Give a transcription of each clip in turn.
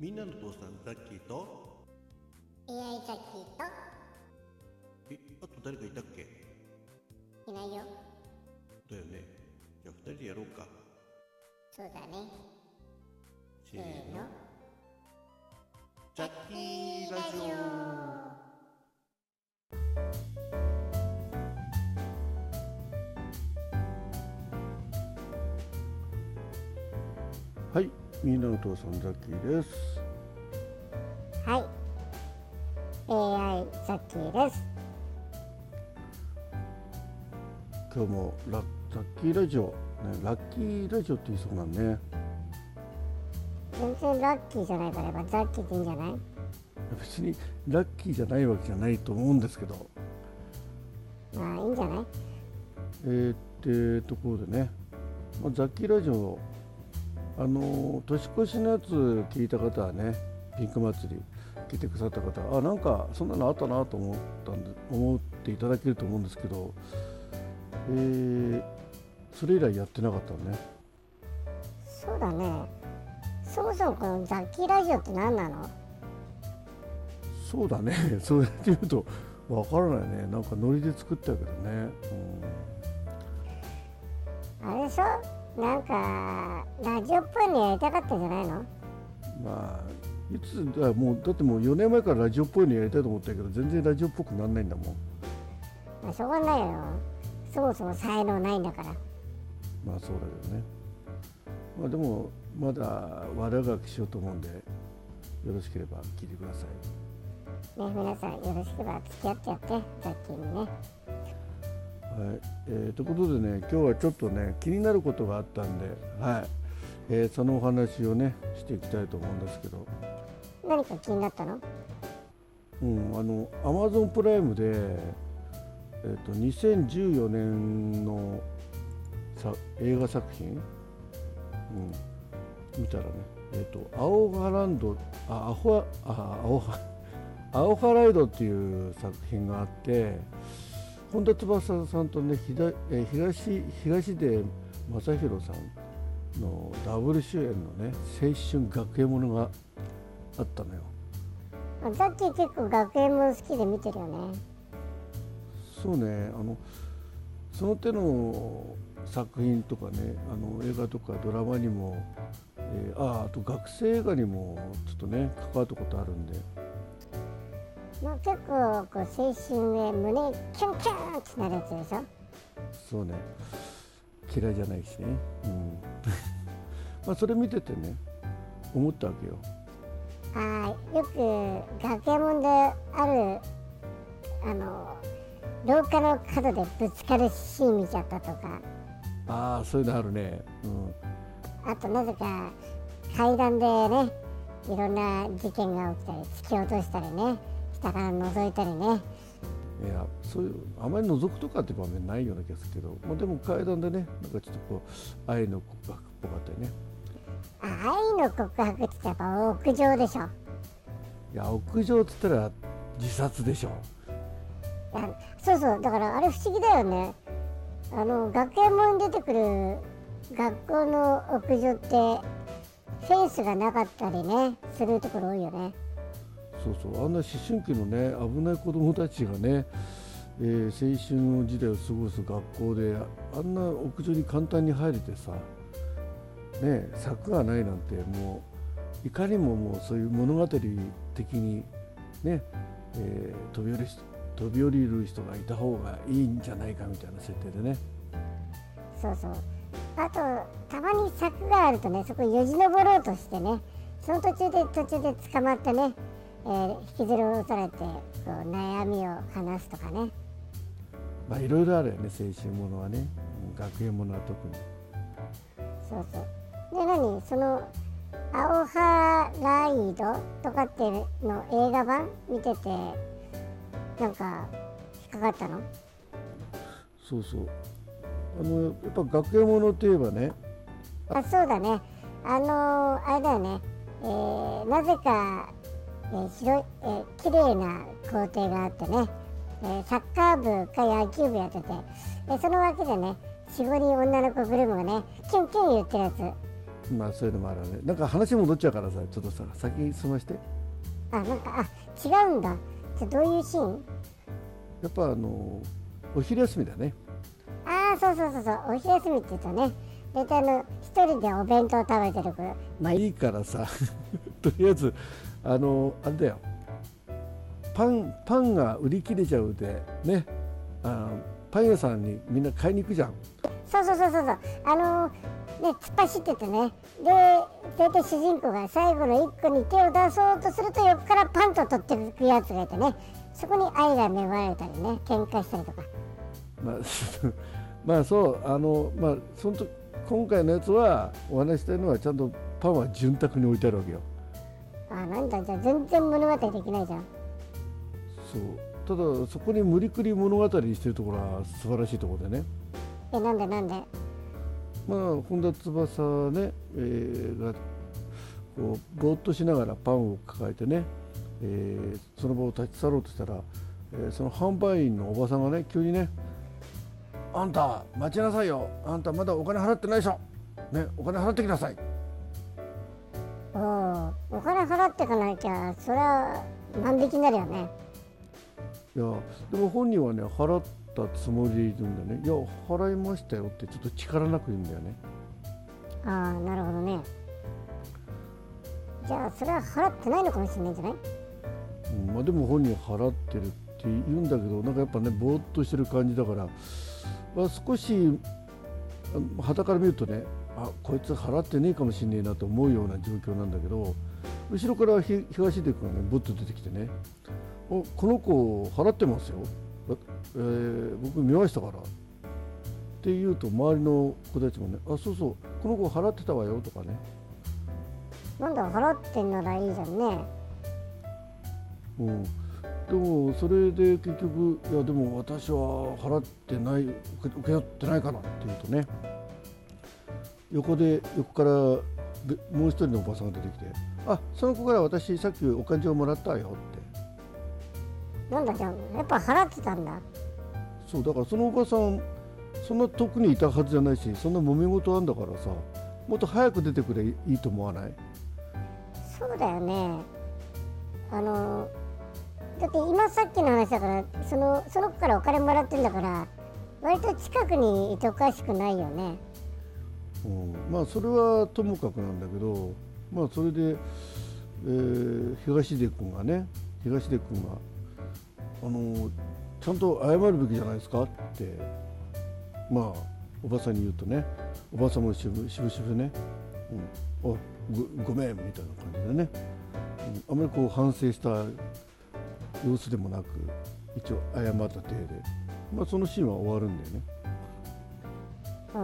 みんなの父さんザッキーと？AI ザッキーと？えあと誰かいたっけ？いないよ。だよね。じゃあ二人でやろうか。そうだね。せせーのザッキーラジオ。はいみんなの父さんザッキーですはい AI ザッキーです今日もラザッキーラジオ、ね、ラッキーラジオって言いそうなんね全然ラッキーじゃないからやっぱザッキーっていいんじゃない別にラッキーじゃないわけじゃないと思うんですけどまあいいんじゃないえー、ってところでね、まあ、ザッキーラジオあの年越しのやつ聞いた方はねピンク祭り来てくださった方あなんかそんなのあったなと思ったんで思っていただけると思うんですけど、えー、それ以来やってなかったのね。そうだね。そもそもこのザッキーラジオって何なの？そうだね。そうやって言うとわからないね。なんかノリで作ったけどね、あれでしょ？なんかラジオっぽいのやりたかったんじゃないの？うん、まあいつだもうだってもう4年前からラジオっぽいのやりたいと思ったけど全然ラジオっぽくなんないんだもん。まあしょうがないよ。そもそも才能ないんだから。まあそうだけどね。まあでもまだ悪あがきしようと思うんでよろしければ聞いてください。ね皆さんよろしければ付き合ってやってザッキーにねはい。えー、ということでね今日はちょっとね気になることがあったんで、はい。えーそのお話をねしていきたいと思うんですけど、何か気になったの？うんあのアマゾンプライムでえっ、と2014年のさ映画作品、うん見たらねえっ、と青葉ランドあアホあ青葉青葉ライドっていう作品があって本田翼さんとねひだえー東東出正宏さんのダブル主演のね青春学園ものがあったのよ。あザッキー結構学園もの好きで見てるよねそうねあのその手の作品とかねあの映画とかドラマにも、えーああと学生映画にもちょっとね関わったことあるんでまあ結構こう青春で胸キュンキュンってなるやつでしょ？そうね。嫌いじゃないしね、うん。まあそれ見ててね思ったわけよ。あーよく学園もんであるあの廊下の角でぶつかるシーン見ちゃったとか。ああそういうのあるね、うん、あとなぜか階段でねいろんな事件が起きたり突き落としたりね。下から覗いたりね。いやそういうあまり覗くとかって場面ないような気がするけど、まあ、でも階段でねなんかちょっとこう愛の告白っぽかったりね。あ愛の告白ってやっぱ屋上でしょ。いや屋上っつったら自殺でしょ。いやそうそうだからあれ不思議だよね。あの学園もんに出てくる学校の屋上ってフェンスがなかったりねするところ多いよねそうそう。あんな思春期のね危ない子供たちがね、えー青春の時代を過ごす学校であんな屋上に簡単に入れてさね柵がないなんてもういかにももうそういう物語的にね、えー飛び降りし飛び降りる人がいた方がいいんじゃないかみたいな設定でね。そうそう。あとたまに柵があるとねそこよじ登ろうとしてねその途中で途中で捕まってね、えー引きずり下ろされてこう悩みを話すとかね。まあいろいろあるよね青春ものはね。うん学園ものは特に。そうそう。で何？その青葉ライドとかっていうの映画版見ててなんか引っかかったの？そうそう。あのやっぱ学園ものといえばね。あそうだね。あのーあれだよね、えーなぜか、えー広い、えー綺麗な校庭があってね、えーサッカー部か野球部やっててでその脇でね45人女の子グループがねキュンキュン言ってるやつ。まあそういうのもあるね。なんか話戻っちゃうからさちょっとさ先済まして。あなんかあ違うんだ。じゃどういうシーン？やっぱあのお昼休みだね。ああそうそうそうそう。お昼休みって言うとね大体あの一人でお弁当食べてる子。まあいいからさ。とりあえずあのあれだよ。パンパンが売り切れちゃうでね。あパン屋さんにみんな買いに行くじゃん。そうそうそうそうそう。あのね突っ走っててね。で大体主人公が最後の1個に手を出そうとすると横からパンと取っていくやつがいてね。そこに愛が芽生えたりね喧嘩したりとか。まあ まあそうあのまあそのと今回のやつはお話したいのはちゃんとパンは潤沢に置いてあるわけよ。あなんだじゃあ全然物語できないじゃん。そう。ただそこに無理くり物語にしてるところは素晴らしいところでね。えなんでなんで？まあ本田翼ね、えーがこうぼーっとしながらパンを抱えてね、えーその場を立ち去ろうとしたら、えーその販売員のおばさんがね急にね「あんた待ちなさいよ。あんたまだお金払ってないでしょ、ね、お金払ってきなさい」おおお金払ってかなきゃそれは万引きになるよね。いやでも本人はね払ったつもりでいるんだよね。いや払いましたよってちょっと力なく言うんだよね。ああなるほどね。じゃあそれは払ってないのかもしれないんじゃない？うんまあ、でも本人は払ってるって言うんだけどなんかやっぱねぼーっとしてる感じだから、まあ、少しはたから見るとねあこいつ払ってねえかもしんねえなと思うような状況なんだけど後ろからひ東出君がねぼっと出てきてね「おこの子払ってますよ、あえー僕見ましたから」って言うと周りの子たちもね「あそうそうこの子払ってたわよ」とかね。なんだ払ってんならいいじゃんね。うん、でもそれで結局いやでも私は払ってない受け取ってないからって言うとね横で横からべもう一人のおばさんが出てきて「あその子から私さっきお勘定もらったよ」って。なんだじゃあやっぱ払ってたんだ。そうだからそのおばさんそんな遠くにいたはずじゃないしそんな揉め事あんだからさもっと早く出てくれいいと思わない？そうだよね。あのだって今さっきの話だからそのその子からお金もらってるんだから割と近くにいておかしくないよね。うん、まあそれはともかくなんだけどまあそれで、えー東出君がね東出君があのちゃんと謝るべきじゃないですか？ってまあおばさんに言うとねおばさんもしぶしぶしぶね、うん、あごごめんみたいな感じでね、うん、あまりこう反省した様子でもなく一応謝った体で、まあ、そのシーンは終わるんだよね。うん。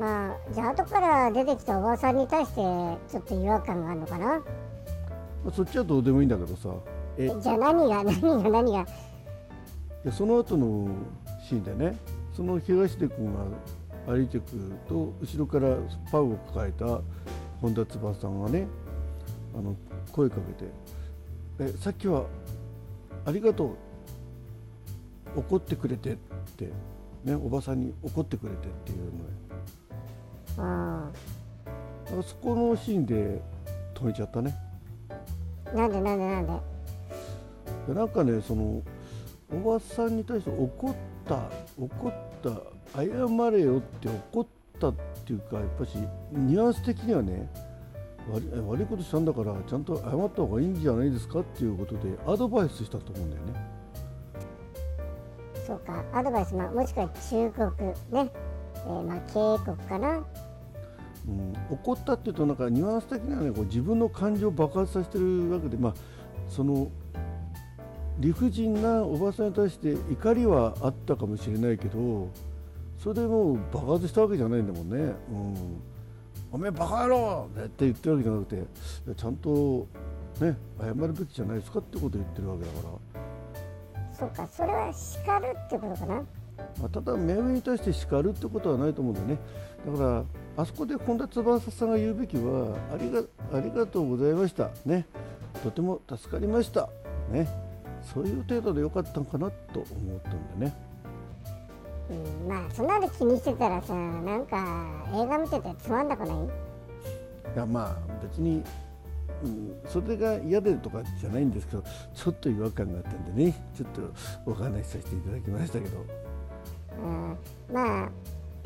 まあじゃあ後から出てきたおばさんに対してちょっと違和感があるのかな？まあ、そっちはどうでもいいんだけどさ。えじゃあ何が 何が何が？でその後のシーンでね。その東出君が歩いてくると後ろからパウを抱えた本田翼さんがねあの声かけて「えさっきはありがとう。怒ってくれて」って、ね、おばさんに怒ってくれてっていうのねうんだからそこのシーンで止めちゃったね。なんでなんでなんで？でなんかねそのおばさんに対して怒った怒った謝れよって怒ったっていうかやっぱしニュアンス的にはね悪いことしたんだからちゃんと謝った方がいいんじゃないですかっていうことでアドバイスしたと思うんだよね。そうか。アドバイス、まあ、もしくは忠告ね、えーまあ警告かな。うん、怒ったっていうとなんかニュアンス的にはねこう自分の感情を爆発させてるわけでまあその理不尽なおばさんに対して怒りはあったかもしれないけどそれでもう爆発したわけじゃないんだもんね。うん、おめえバカ野郎！って言ってるわけじゃなくてちゃんとね謝るべきじゃないですかってことを言ってるわけだから。そうかそれは叱るってことかな。まあ、ただ目上に対して叱るってことはないと思うんだよね。だからあそこで本田翼さんが言うべきはありがありがとうございましたね。とても助かりましたね。そういう程度でよかったのかなと思ったんだよねうんまあそんなの気にしてたらさなんか映画見ててつまんなくない？いやまあ別に、うん、それが嫌でとかじゃないんですけどちょっと違和感があったんでねちょっとお話しさせていただきましたけど、うん、まあ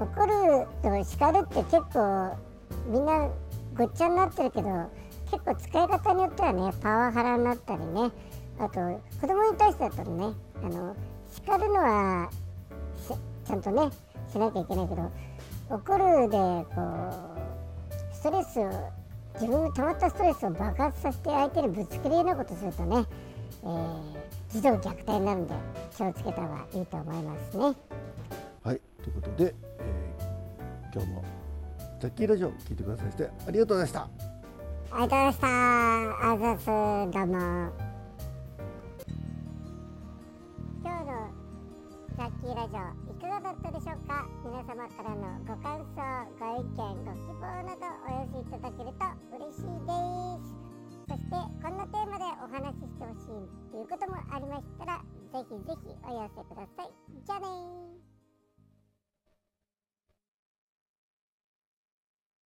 怒ると叱るって結構みんなごっちゃになってるけど結構使い方によってはねパワハラになったりね。あと子供に対してだとねあの叱るのはちゃんとねしなきゃいけないけど怒るでこうストレスを自分の溜まったストレスを爆発させて相手にぶつけるようなことするとね、えー、児童虐待になるんで気をつけた方がいいと思いますね。はいということで、えー、今日もザッキーラジオ聞いてくださいありがとうございました。ありがとうございました。あざすどうも。ラジオいかがだったでしょうか？皆様からのご感想ご意見ご希望などお寄せいただけると嬉しいです。そしてこんなテーマでお話ししてほしいということもありましたらぜひぜひお寄せください。じゃあね